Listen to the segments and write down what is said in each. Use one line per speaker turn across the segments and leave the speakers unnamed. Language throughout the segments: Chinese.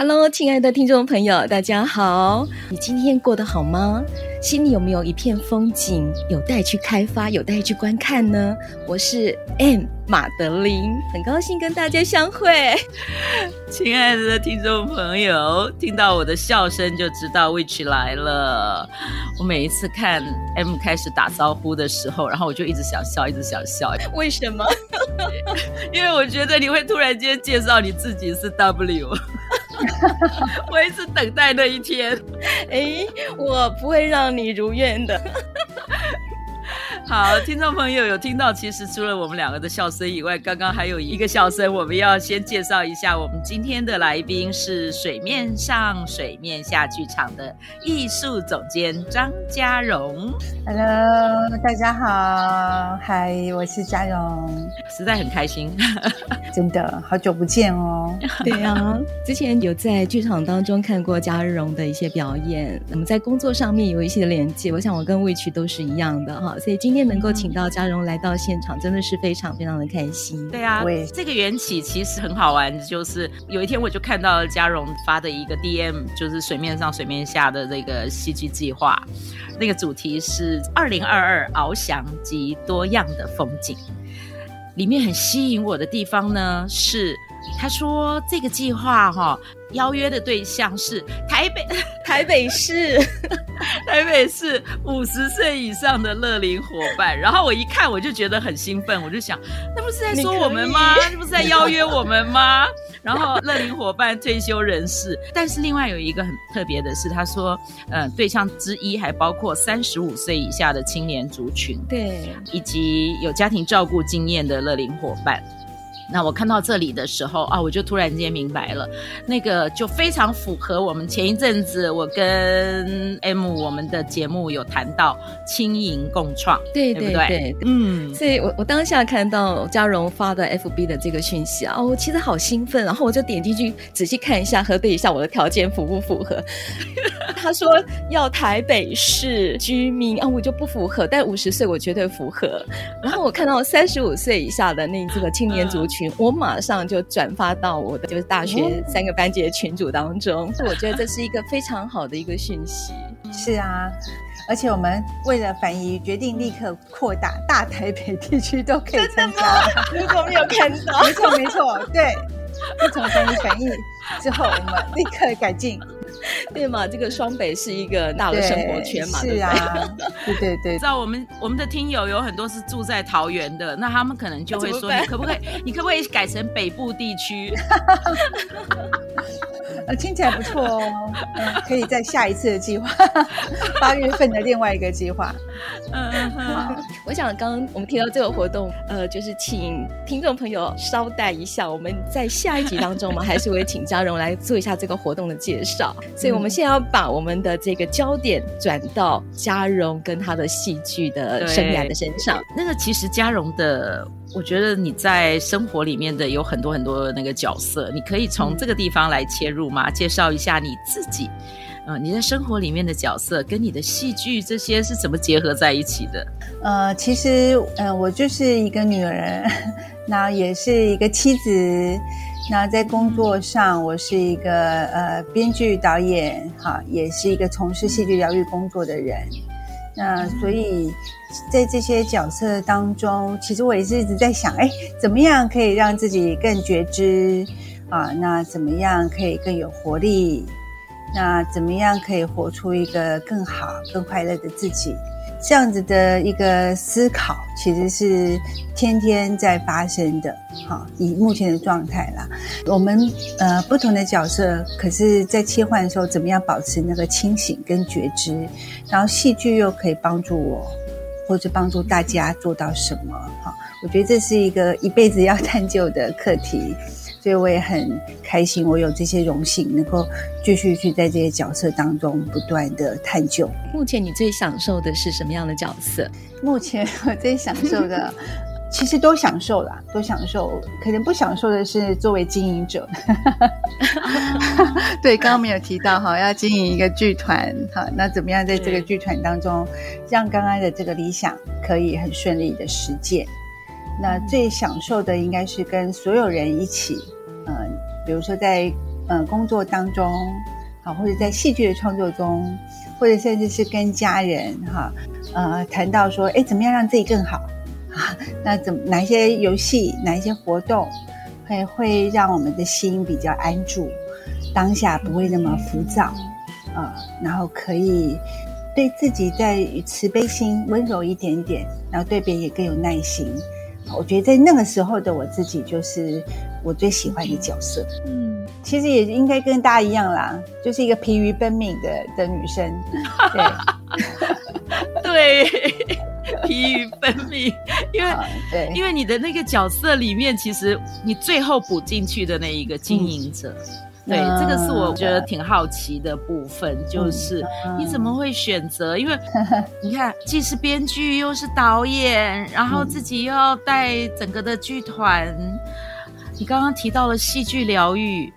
Hello，亲爱的听众朋友，大家好！你今天过得好吗？心里有没有一片风景有待去开发、有待去观看呢？我是 M 马德琳，很高兴跟大家相会。
亲爱的听众朋友，听到我的笑声就知道 Witch 来了。我每一次看 M 开始打招呼的时候，然后我就一直想笑，一直想笑。
为什么？
因为我觉得你会突然间介绍你自己是 W。哈哈我也是等待那一天，
哎，我不会让你如愿的。
好，听众朋友有听到，其实除了我们两个的笑声以外，刚刚还有一个笑声，我们要先介绍一下，我们今天的来宾是水面上、水面下剧场的艺术总监张嘉荣。
Hello，大家好，嗨，我是嘉荣，
实在很开心，
真的好久不见哦。
对啊，之前有在剧场当中看过嘉荣的一些表演，我们在工作上面有一些连接，我想我跟 Witch 都是一样的哈，所以今天。能够请到嘉荣来到现场，真的是非常非常的开心。
对啊，这个缘起其实很好玩，就是有一天我就看到了嘉荣发的一个 DM，就是水面上、水面下的这个戏剧计划，那个主题是二零二二翱翔及多样的风景。里面很吸引我的地方呢，是他说这个计划哈。邀约的对象是台北
台北市
台北市五十岁以上的乐龄伙伴，然后我一看我就觉得很兴奋，我就想，那不是在说我们吗？那不是在邀约我们吗？然后乐龄伙伴退休人士，但是另外有一个很特别的是，他说，呃，对象之一还包括三十五岁以下的青年族群，
对，
以及有家庭照顾经验的乐龄伙伴。那我看到这里的时候啊，我就突然间明白了，那个就非常符合我们前一阵子我跟 M 我们的节目有谈到轻盈共创，
对对对，对，对，
嗯，
所以我我当下看到嘉荣发的 FB 的这个讯息啊，我其实好兴奋，然后我就点进去仔细看一下，核对一下我的条件符不符合。他说要台北市居民啊，我就不符合，但五十岁我绝对符合。然后我看到三十五岁以下的那这个青年族群。我马上就转发到我的就是大学三个班级的群组当中，所以我觉得这是一个非常好的一个讯息。
是啊，而且我们为了反移，决定立刻扩大大台北地区都可以参加。
如果没有看到，
没错没错，对，自从反移反应之后，我们立刻改进。
对嘛？这个双北是一个大的生活圈嘛？
对啊，对对对。
知道我们我们的听友有很多是住在桃园的，那他们可能就会说：“你可不可以？你可不可以改成北部地区？”
呃，听起来不错哦，嗯，可以在下一次的计划，八月份的另外一个计划。
嗯嗯嗯。我想刚刚我们提到这个活动，呃，就是请听众朋友稍待一下，我们在下一集当中，我们还是会请嘉荣来做一下这个活动的介绍。所以，我们现在要把我们的这个焦点转到嘉荣跟他的戏剧的生涯的身上。
那个其实嘉荣的，我觉得你在生活里面的有很多很多的那个角色，你可以从这个地方来切入吗？啊介绍一下你自己。嗯、你在生活里面的角色跟你的戏剧这些是怎么结合在一起的？
呃，其实，呃，我就是一个女人，那也是一个妻子。那在工作上，我是一个呃编剧导演，哈，也是一个从事戏剧疗愈工作的人。那所以在这些角色当中，其实我也是一直在想，哎，怎么样可以让自己更觉知啊？那怎么样可以更有活力？那怎么样可以活出一个更好、更快乐的自己？这样子的一个思考，其实是天天在发生的。好，以目前的状态啦，我们呃不同的角色，可是在切换的时候，怎么样保持那个清醒跟觉知？然后戏剧又可以帮助我，或者帮助大家做到什么？好，我觉得这是一个一辈子要探究的课题。所以我也很开心，我有这些荣幸，能够继续去在这些角色当中不断的探究。
目前你最享受的是什么样的角色？
目前我最享受的。其实都享受啦，都享受。可能不享受的是作为经营者。对，刚刚没有提到哈，要经营一个剧团哈，那怎么样在这个剧团当中，让刚刚的这个理想可以很顺利的实践？那最享受的应该是跟所有人一起，嗯、呃，比如说在呃工作当中，好，或者在戏剧的创作中，或者甚至是跟家人哈，呃，谈到说，哎，怎么样让自己更好？啊，那怎哪一些游戏，哪一些活动，会会让我们的心比较安住，当下不会那么浮躁，啊，然后可以对自己再慈悲心温柔一点点，然后对别人也更有耐心。我觉得在那个时候的我自己，就是我最喜欢的角色。嗯，其实也应该跟大家一样啦，就是一个疲于奔命的的女生。
对。对。疲于奔命，因为、啊、对，因为你的那个角色里面，其实你最后补进去的那一个经营者，嗯、对，嗯、这个是我觉得挺好奇的部分，嗯、就是你怎么会选择？因为你看，既是编剧又是导演，然后自己又要带整个的剧团，嗯、你刚刚提到了戏剧疗愈。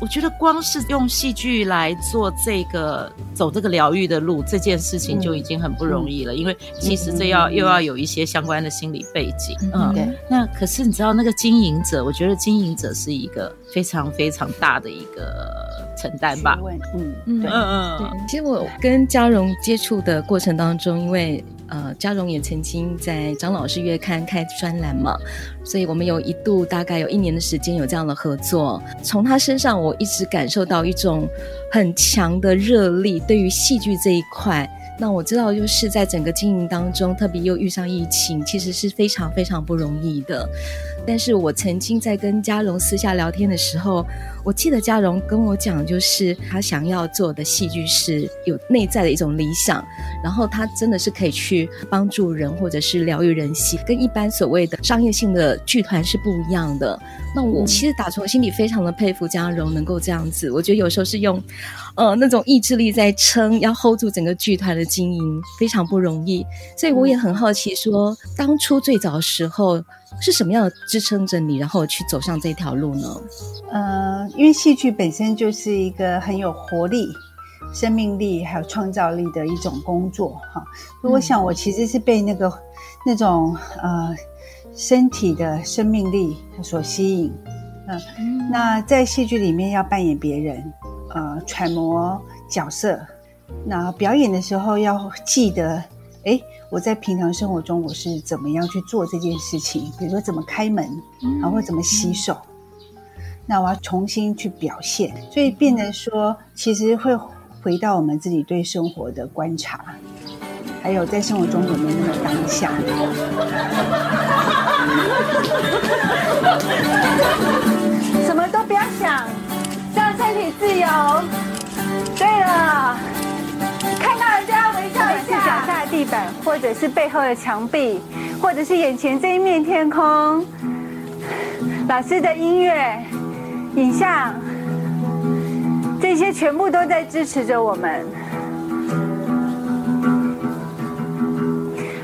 我觉得光是用戏剧来做这个走这个疗愈的路，这件事情就已经很不容易了。嗯、因为其实这要、嗯、又要有一些相关的心理背景。嗯，对。那可是你知道，那个经营者，我觉得经营者是一个非常非常大的一个承担吧。
嗯嗯嗯嗯。对，其实我跟嘉荣接触的过程当中，因为。呃，嘉荣也曾经在《张老师月刊》开专栏嘛，所以我们有一度大概有一年的时间有这样的合作。从他身上，我一直感受到一种很强的热力，对于戏剧这一块。那我知道，就是在整个经营当中，特别又遇上疫情，其实是非常非常不容易的。但是我曾经在跟嘉荣私下聊天的时候，我记得嘉荣跟我讲，就是他想要做的戏剧是有内在的一种理想，然后他真的是可以去帮助人或者是疗愈人心，跟一般所谓的商业性的剧团是不一样的。那我其实打从心里非常的佩服嘉荣能够这样子，我觉得有时候是用呃那种意志力在撑，要 hold 住整个剧团的经营非常不容易。所以我也很好奇说，当初最早的时候。是什么样的支撑着你，然后去走上这条路呢？
呃，因为戏剧本身就是一个很有活力、生命力还有创造力的一种工作，哈。我想我其实是被那个、嗯、那种呃身体的生命力所吸引，呃、嗯。那在戏剧里面要扮演别人，呃，揣摩角色，那表演的时候要记得。哎，我在平常生活中我是怎么样去做这件事情？比如说怎么开门，然后怎么洗手，那我要重新去表现，所以变得说，其实会回到我们自己对生活的观察，还有在生活中有没有那么当下。
什么都不要想，让身体自由。或者是背后的墙壁，或者是眼前这一面天空。老师的音乐、影像，这些全部都在支持着我们。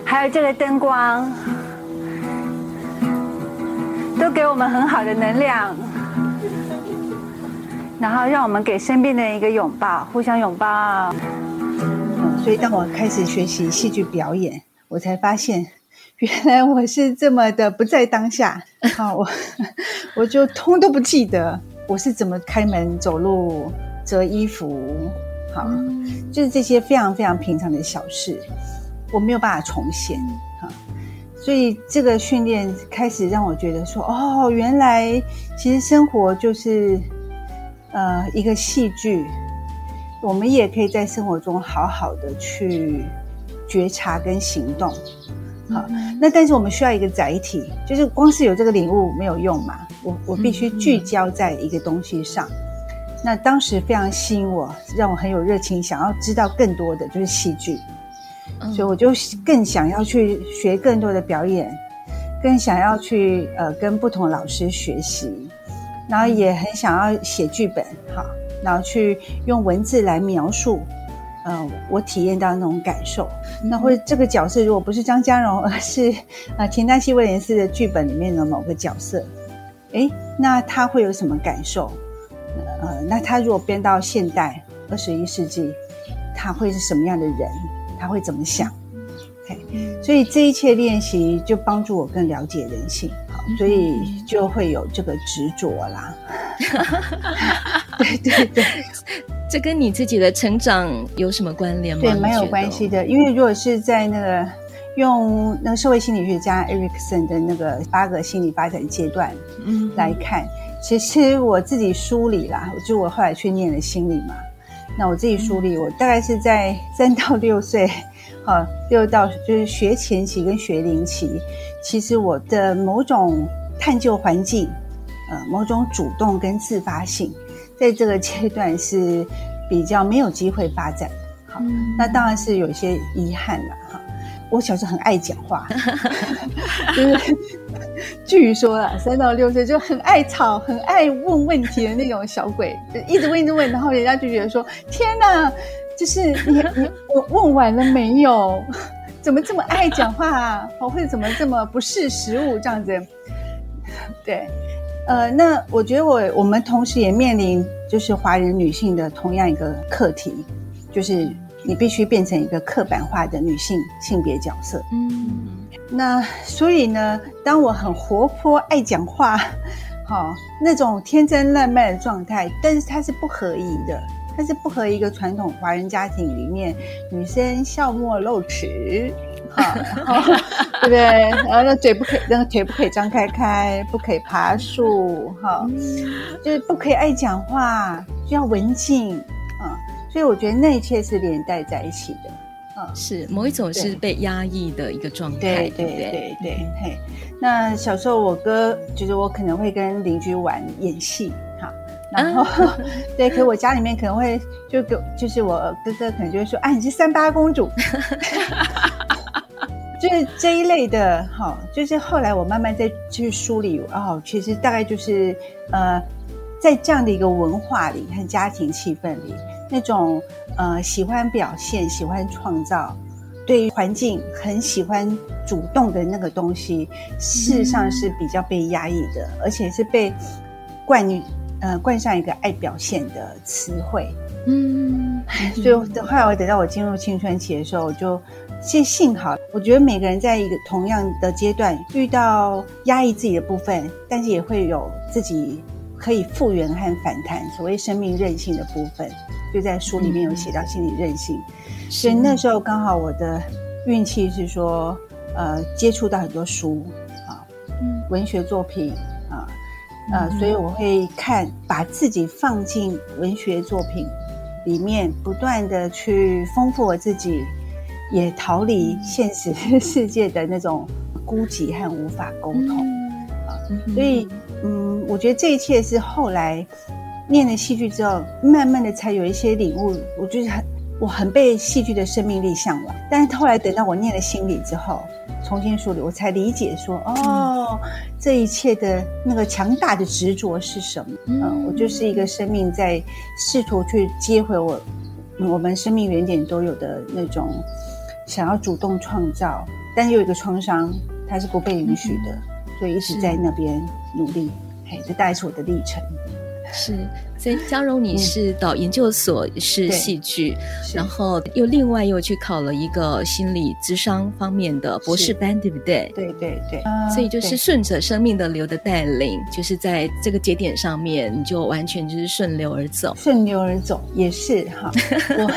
还有这个灯光，都给我们很好的能量，然后让我们给身边的人一个拥抱，互相拥抱。
所以，当我开始学习戏剧表演，我才发现，原来我是这么的不在当下。好，我我就通都不记得我是怎么开门、走路、折衣服。好，就是这些非常非常平常的小事，我没有办法重现。哈，所以这个训练开始让我觉得说，哦，原来其实生活就是呃一个戏剧。我们也可以在生活中好好的去觉察跟行动，好，那但是我们需要一个载体，就是光是有这个领悟没有用嘛，我我必须聚焦在一个东西上。那当时非常吸引我，让我很有热情，想要知道更多的就是戏剧，所以我就更想要去学更多的表演，更想要去呃跟不同的老师学习。然后也很想要写剧本，哈，然后去用文字来描述，呃，我体验到那种感受。那或者这个角色如果不是张嘉荣，而 是啊田纳西威廉斯的剧本里面的某个角色，诶，那他会有什么感受？呃，那他如果编到现代二十一世纪，他会是什么样的人？他会怎么想所以这一切练习就帮助我更了解人性。所以就会有这个执着啦，对对对，
这跟你自己的成长有什么关联吗？
对，蛮有关系的。因为如果是在那个用那个社会心理学家 Erikson 的那个八个心理发展阶段嗯来看，嗯、其实我自己梳理啦，就我后来去念了心理嘛，那我自己梳理，嗯、我大概是在三到六岁。呃，六到就是学前期跟学龄期，其实我的某种探究环境，呃，某种主动跟自发性，在这个阶段是比较没有机会发展。好，嗯、那当然是有一些遗憾了哈。我小时候很爱讲话，就是据说啊，三到六岁就很爱吵、很爱问问题的那种小鬼，就一直问一直问，然后人家就觉得说：“天哪！”就是你你我问完了没有？怎么这么爱讲话啊？或者怎么这么不识时务这样子？对，呃，那我觉得我我们同时也面临就是华人女性的同样一个课题，就是你必须变成一个刻板化的女性性别角色。嗯，那所以呢，当我很活泼爱讲话，好那种天真烂漫的状态，但是它是不合宜的。它是不合一个传统华人家庭里面，女生笑莫露齿，对不对？然后那嘴不可以，那个腿不可以张开开，不可以爬树，哈，就是不可以爱讲话，就要文静啊。所以我觉得那一切是连带在一起的，啊，
是某一种是被压抑的一个状态，
对对对对，嘿。那小时候我哥就是我可能会跟邻居玩演戏。然后，啊、对，可我家里面可能会就给，就是我哥哥可能就会说，啊，你是三八公主，就是这一类的，哈，就是后来我慢慢再去梳理，哦，其实大概就是，呃，在这样的一个文化里和家庭气氛里，那种呃喜欢表现、喜欢创造，对环境很喜欢主动的那个东西，事实上是比较被压抑的，而且是被灌输。呃，冠上一个爱表现的词汇，嗯，所以后来我等到我进入青春期的时候，我就幸幸好，我觉得每个人在一个同样的阶段遇到压抑自己的部分，但是也会有自己可以复原和反弹，所谓生命韧性的部分，就在书里面有写到心理韧性。嗯、所以那时候刚好我的运气是说，呃，接触到很多书啊，嗯，文学作品啊。呃，所以我会看，把自己放进文学作品里面，不断的去丰富我自己，也逃离现实世界的那种孤寂和无法沟通。啊，所以，嗯，我觉得这一切是后来念了戏剧之后，慢慢的才有一些领悟。我就是很，我很被戏剧的生命力向往，但是后来等到我念了心理之后。重新梳理，我才理解说，哦，这一切的那个强大的执着是什么？嗯、呃，我就是一个生命在试图去接回我，我们生命原点都有的那种想要主动创造，但是有一个创伤，它是不被允许的，嗯、所以一直在那边努力。是嘿，这大概是我的历程。
是。所以嘉荣，你是到研究所是戏剧，然后又另外又去考了一个心理智商方面的博士班，对不对？
对对对。
所以就是顺着生命的流的带领，就是在这个节点上面，你就完全就是顺流而走。
顺流而走也是哈。我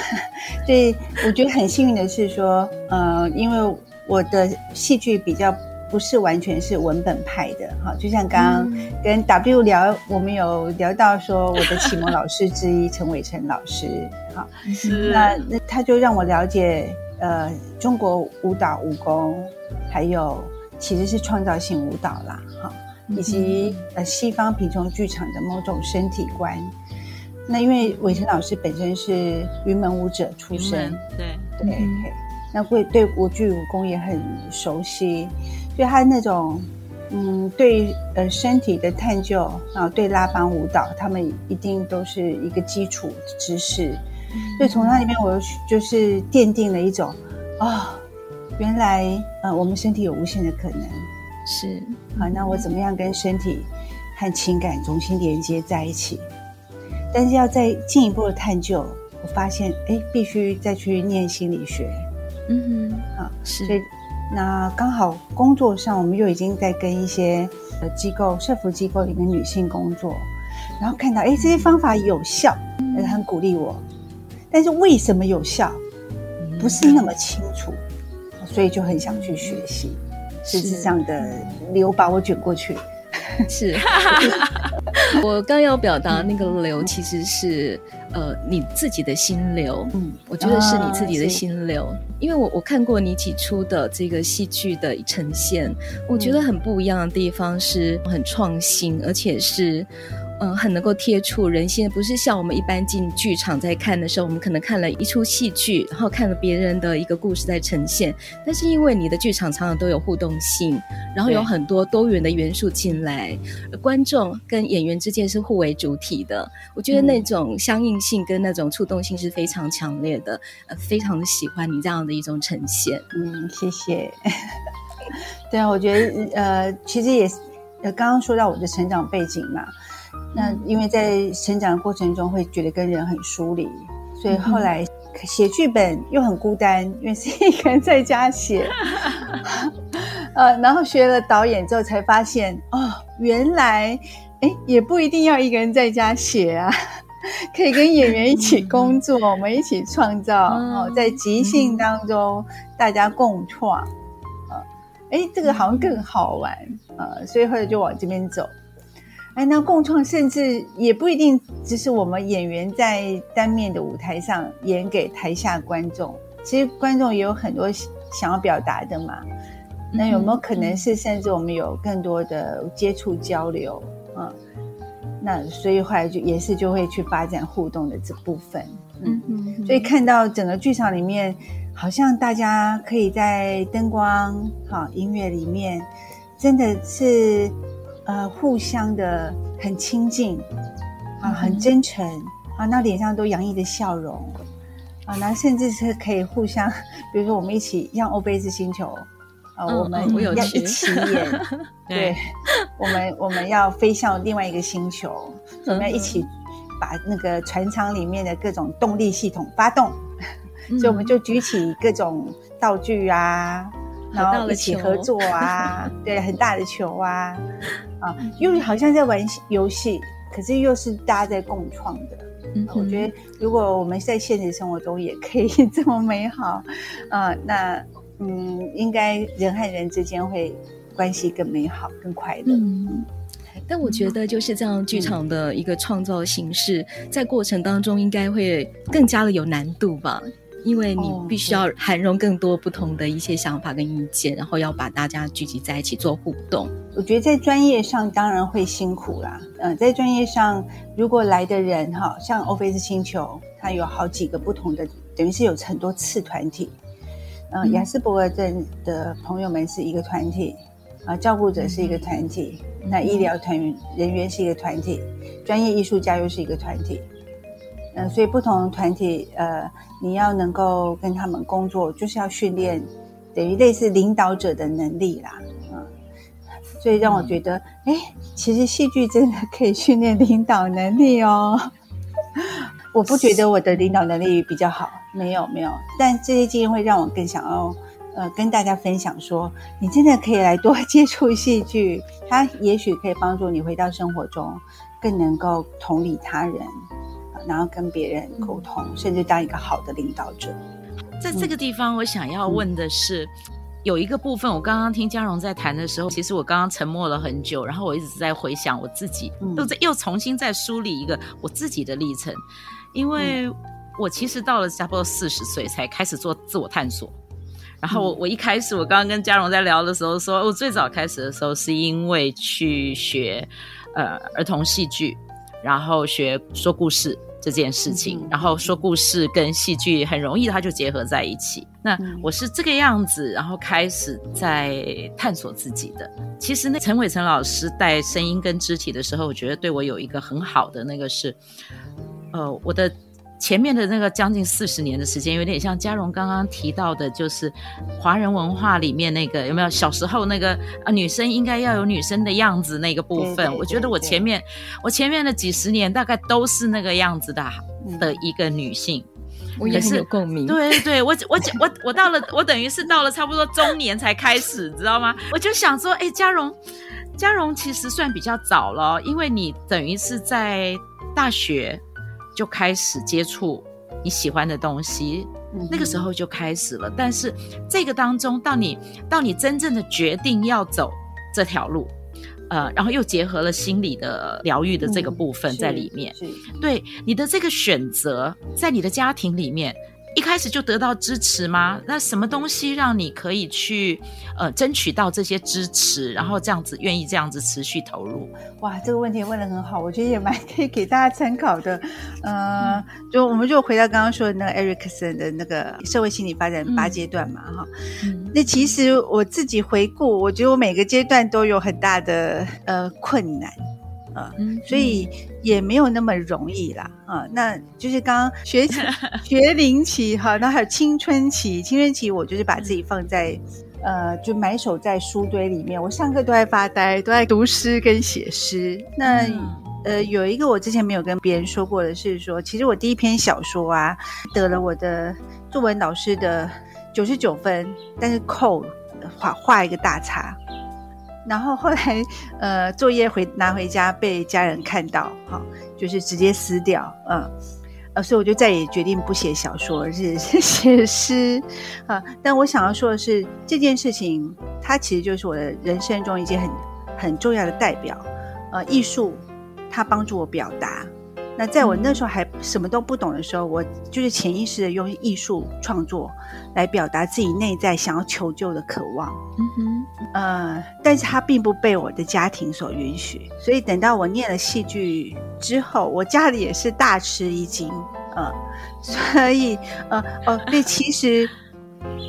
所以我觉得很幸运的是说，呃，因为我的戏剧比较。不是完全是文本派的哈，就像刚刚跟 W 聊，我们有聊到说我的启蒙老师之一陈伟成老师哈，是。那那他就让我了解呃中国舞蹈武功，还有其实是创造性舞蹈啦哈，以及呃西方贫穷剧场的某种身体观。那因为伟成老师本身是云门舞者出身，对。对，对。嗯、那会对国剧武功也很熟悉。就他那种嗯，对呃身体的探究啊，对拉邦舞蹈，他们一定都是一个基础知识。嗯、所以从那里面，我就是奠定了一种啊、哦，原来呃我们身体有无限的可能。
是
好，那我怎么样跟身体和情感重新连接在一起？但是要再进一步的探究，我发现哎，必须再去念心理学。
嗯哼，
啊，
是。
所以那刚好工作上，我们又已经在跟一些呃机构、社服机构里面女性工作，然后看到哎这些方法有效，很鼓励我。但是为什么有效，不是那么清楚，所以就很想去学习。是这样的流把我卷过去。
是，我刚要表达那个流，其实是呃你自己的心流。嗯，我觉得是你自己的心流，啊、因为我我看过你起初的这个戏剧的呈现，我觉得很不一样的地方是很创新，而且是。嗯，很能够贴触人心，不是像我们一般进剧场在看的时候，我们可能看了一出戏剧，然后看了别人的一个故事在呈现。但是因为你的剧场常常都有互动性，然后有很多多元的元素进来，观众跟演员之间是互为主体的。我觉得那种相应性跟那种触动性是非常强烈的，呃，非常的喜欢你这样的一种呈现。
嗯，谢谢。对啊，我觉得呃，其实也呃，刚刚说到我的成长背景嘛。那因为在成长的过程中会觉得跟人很疏离，所以后来写剧本又很孤单，因为是一个人在家写。呃，然后学了导演之后才发现，哦，原来哎也不一定要一个人在家写啊，可以跟演员一起工作，我们一起创造哦，在即兴当中大家共创。啊，哎这个好像更好玩啊，所以后来就往这边走。哎，那共创甚至也不一定只是我们演员在单面的舞台上演给台下观众，其实观众也有很多想要表达的嘛。那有没有可能是甚至我们有更多的接触交流？嗯，那所以后来就也是就会去发展互动的这部分。嗯嗯，所以看到整个剧场里面，好像大家可以在灯光、好音乐里面，真的是。呃，互相的很亲近啊，很真诚啊，那脸上都洋溢着笑容啊，那甚至是可以互相，比如说我们一起像欧菲斯星球啊，我们要一起演，对，我们我们要飞向另外一个星球，我们要一起把那个船舱里面的各种动力系统发动，所以我们就举起各种道具啊。然后一起合作啊，对，很大的球啊，啊，又好像在玩游戏，可是又是大家在共创的。嗯，我觉得如果我们在现实生活中也可以 这么美好，啊，那嗯，应该人和人之间会关系更美好、更快乐。嗯，
但我觉得就是这样剧场的一个创造形式，在过程当中应该会更加的有难度吧。因为你必须要涵容更多不同的一些想法跟意见，然后要把大家聚集在一起做互动。
我觉得在专业上当然会辛苦啦。嗯，在专业上，如果来的人哈，像欧菲斯星球，它有好几个不同的，等于是有很多次团体。嗯，雅斯伯格症的朋友们是一个团体，啊，照顾者是一个团体，那医疗团员人员是一个团体，专业艺术家又是一个团体。嗯，所以不同的团体，呃，你要能够跟他们工作，就是要训练，等于类似领导者的能力啦，嗯，所以让我觉得，哎，其实戏剧真的可以训练领导能力哦。我不觉得我的领导能力比较好，没有没有，但这些经验会让我更想要，呃，跟大家分享说，你真的可以来多 接触戏剧，它也许可以帮助你回到生活中，更能够同理他人。然后跟别人沟通，嗯、甚至当一个好的领导者。
在这个地方，我想要问的是，嗯、有一个部分，我刚刚听嘉荣在谈的时候，其实我刚刚沉默了很久，然后我一直在回想我自己，嗯、又在又重新再梳理一个我自己的历程，因为我其实到了差不多四十岁才开始做自我探索。然后我我一开始，我刚刚跟嘉荣在聊的时候说，我最早开始的时候是因为去学呃儿童戏剧，然后学说故事。这件事情，
嗯、
然后说故事跟戏剧很容易，它就结合在一起。那我是这个样子，然后开始在探索自己的。其实那陈伟成老师带声音跟肢体的时候，我觉得对我有一个很好的那个是，呃，我的。前面的那个将近四十年的时间，有点像嘉荣刚刚提到的，就是华人文化里面那个有没有小时候那个啊，女生应该要有女生的样子那个部分。对对对对，我觉得我前面我前面的几十年大概都是那个样子的的一个女性，
嗯、我也是有共鸣。
对对，我我我我到了，我等于是到了差不多中年才开始，知道吗？我就想说，哎，嘉荣，嘉荣其实算比较早了，因为你等于是在大学。就开始接触你喜欢的东西，嗯、那个时候就开始了。但是这个当中，到你到你真正的决定要走这条路，呃，然后又结合了心理的疗愈的这个部分在里面，嗯、对你的这个选择，在你的家庭里面。一开始就得到支持吗？那什么东西让你可以去呃争取到这些支持，然后这样子愿意这样子持续投入？
哇，这个问题问的很好，我觉得也蛮可以给大家参考的。呃，嗯、就我们就回到刚刚说的那个 Ericson 的那个社会心理发展八阶段嘛，哈、嗯。那其实我自己回顾，我觉得我每个阶段都有很大的呃困难。啊，嗯，所以也没有那么容易啦，啊，那就是刚刚学 学龄期哈，那还有青春期，青春期我就是把自己放在，呃，就埋首在书堆里面，我上课都在发呆，都在读诗跟写诗。那呃，有一个我之前没有跟别人说过的是说，其实我第一篇小说啊，得了我的作文老师的九十九分，但是扣画画一个大叉。然后后来，呃，作业回拿回家被家人看到，哈、就是直接撕掉，嗯，呃，所以我就再也决定不写小说，而是 写诗，啊。但我想要说的是，这件事情它其实就是我的人生中一件很很重要的代表，呃，艺术它帮助我表达。那在我那时候还什么都不懂的时候，我就是潜意识的用艺术创作来表达自己内在想要求救的渴望。嗯哼，呃，但是它并不被我的家庭所允许，所以等到我念了戏剧之后，我家里也是大吃一惊。呃，所以呃哦，对，其实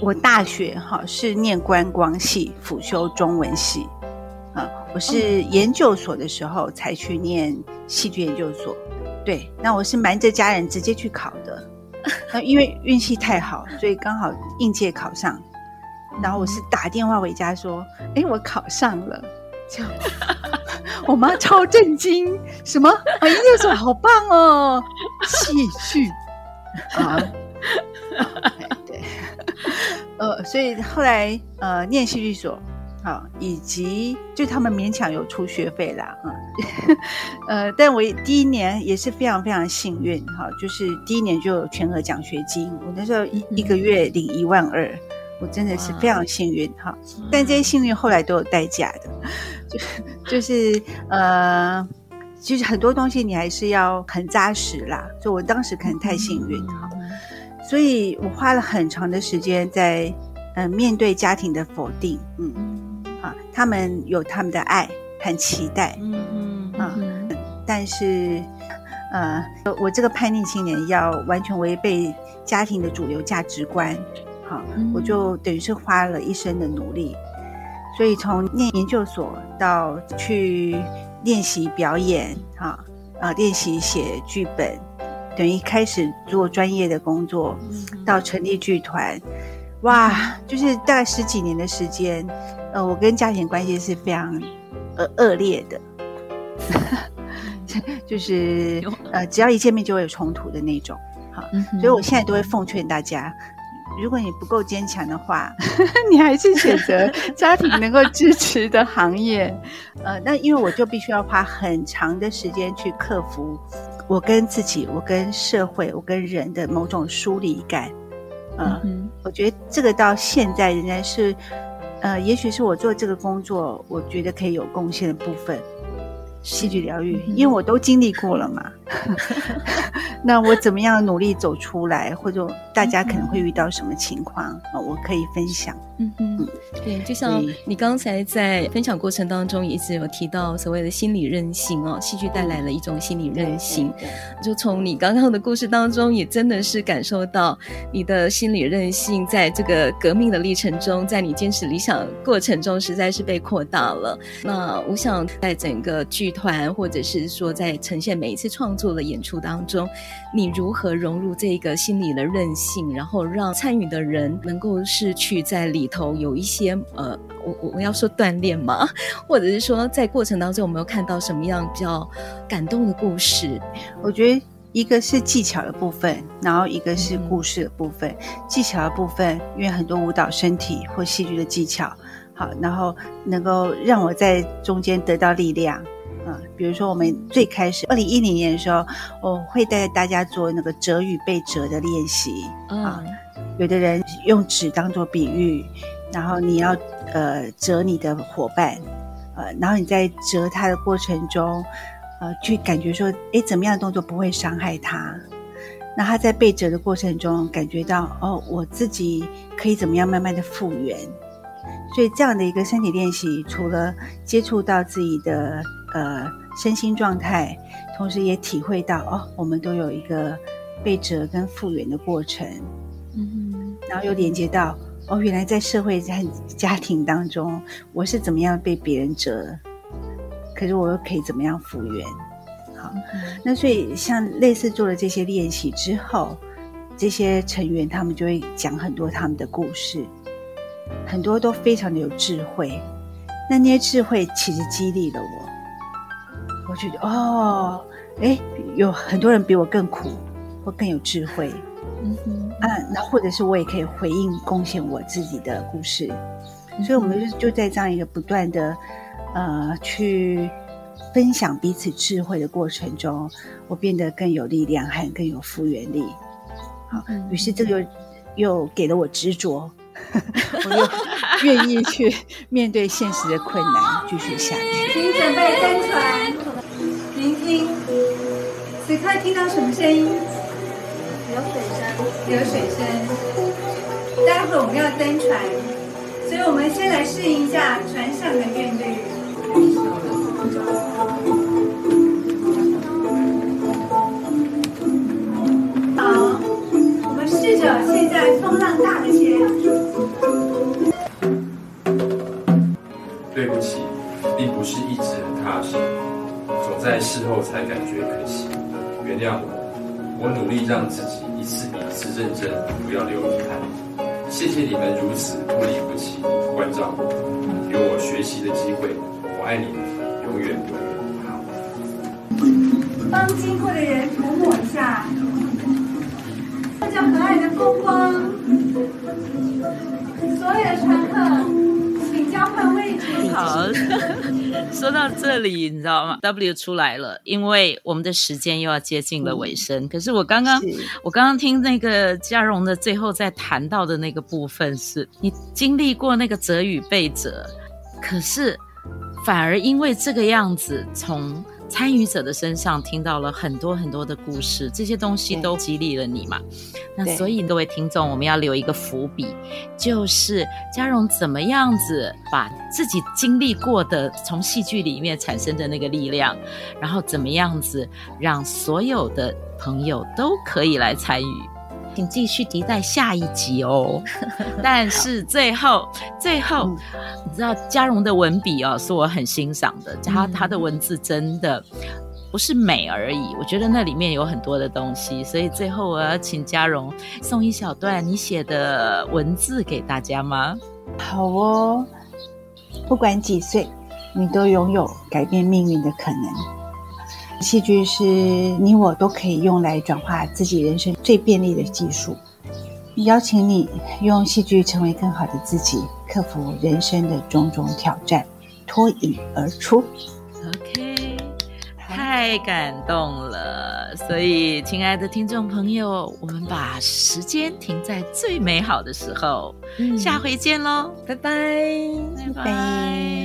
我大学哈、哦、是念观光系，辅修中文系。啊、呃，我是研究所的时候才去念戏剧研究所。对，那我是瞒着家人直接去考的，那因为运气太好，所以刚好应届考上。然后我是打电话回家说：“哎，我考上了。”这样，我妈超震惊，什么？啊，应届所好棒哦，戏剧啊，对，呃，所以后来呃念戏剧所。好，以及就他们勉强有出学费啦，啊、嗯，呃，但我第一年也是非常非常幸运，哈，就是第一年就有全额奖学金，我那时候一一个月领一万二，我真的是非常幸运，哈，但这些幸运后来都有代价的，就就是呃，就是很多东西你还是要很扎实啦，就我当时可能太幸运，哈，所以我花了很长的时间在嗯、呃、面对家庭的否定，嗯。啊，他们有他们的爱和期待，嗯嗯啊，但是，呃，我这个叛逆青年要完全违背家庭的主流价值观，好，我就等于是花了一生的努力，所以从念研究所到去练习表演，哈，啊，练习写剧本，等于开始做专业的工作，到成立剧团，哇，就是大概十几年的时间。呃，我跟家庭关系是非常呃恶劣的，就是呃，只要一见面就会有冲突的那种。好，嗯、所以我现在都会奉劝大家，如果你不够坚强的话，你还是选择 家庭能够支持的行业。呃，那因为我就必须要花很长的时间去克服我跟自己、我跟社会、我跟人的某种疏离感。呃，嗯、我觉得这个到现在仍然是。呃，也许是我做这个工作，我觉得可以有贡献的部分。戏剧疗愈，因为我都经历过了嘛。那我怎么样努力走出来，或者大家可能会遇到什么情况啊？我可以分享。
嗯嗯，对，就像你刚才在分享过程当中，一直有提到所谓的心理韧性哦，戏剧带来了一种心理韧性。就从你刚刚的故事当中，也真的是感受到你的心理韧性，在这个革命的历程中，在你坚持理想过程中，实在是被扩大了。那我想，在整个剧团，或者是说在呈现每一次创作的演出当中，你如何融入这个心理的韧性，然后让参与的人能够是去在里头有一些呃，我我我要说锻炼吗？或者是说在过程当中，有没有看到什么样比较感动的故事？
我觉得一个是技巧的部分，然后一个是故事的部分。嗯、技巧的部分，因为很多舞蹈身体或戏剧的技巧，好，然后能够让我在中间得到力量。啊，比如说我们最开始二零一零年的时候，我会带大家做那个折与被折的练习。啊，有的人用纸当做比喻，然后你要呃折你的伙伴，呃，然后你在折他的过程中，呃，去感觉说，诶，怎么样的动作不会伤害他？那他在被折的过程中感觉到，哦，我自己可以怎么样慢慢的复原？所以这样的一个身体练习，除了接触到自己的。呃，身心状态，同时也体会到哦，我们都有一个被折跟复原的过程，嗯哼，然后又连接到哦，原来在社会在家庭当中，我是怎么样被别人折，可是我又可以怎么样复原？好，嗯、那所以像类似做了这些练习之后，这些成员他们就会讲很多他们的故事，很多都非常的有智慧，那那些智慧其实激励了我。我觉得哦，哎，有很多人比我更苦，或更有智慧，嗯哼，啊，那或者是我也可以回应贡献我自己的故事，嗯、所以我们就就在这样一个不断的呃去分享彼此智慧的过程中，我变得更有力量，还更有复原力。好，嗯、于是这个又又给了我执着，我又愿意去面对现实的困难，继续下去。
请准备登船。此刻听到什么声音？流水声。流水声。待会儿我们要登船，所以我们先来适应一下船上的韵律。好，我们试着现在风浪大一些。
对不起，并不是一直很踏实。在事后才感觉可惜，原谅我，我努力让自己一次比一次认真，不要留遗憾。谢谢你们如此不离不弃关照我，给我学习的机会。我爱你们，永远永远。好，
帮经过的人涂抹一下，那叫可爱的风光。所有的乘客，请交换位置。
好。说到这里，你知道吗？W 出来了，因为我们的时间又要接近了尾声。嗯、可是我刚刚，我刚刚听那个嘉荣的最后在谈到的那个部分是，是你经历过那个折与被折，可是反而因为这个样子从。参与者的身上听到了很多很多的故事，这些东西都激励了你嘛？那所以各位听众，我们要留一个伏笔，就是嘉荣怎么样子把自己经历过的从戏剧里面产生的那个力量，然后怎么样子让所有的朋友都可以来参与。请继续期待下一集哦。但是最后，最后，嗯、你知道嘉荣的文笔哦，是我很欣赏的。他他的文字真的不是美而已，我觉得那里面有很多的东西。所以最后，我要请嘉荣送一小段你写的文字给大家吗？
好哦，不管几岁，你都拥有改变命运的可能。戏剧是你我都可以用来转化自己人生最便利的技术。邀请你用戏剧成为更好的自己，克服人生的种种挑战，脱颖而出。
OK，太感动了。所以，亲爱的听众朋友，我们把时间停在最美好的时候。嗯、下回见喽，拜拜，
拜拜。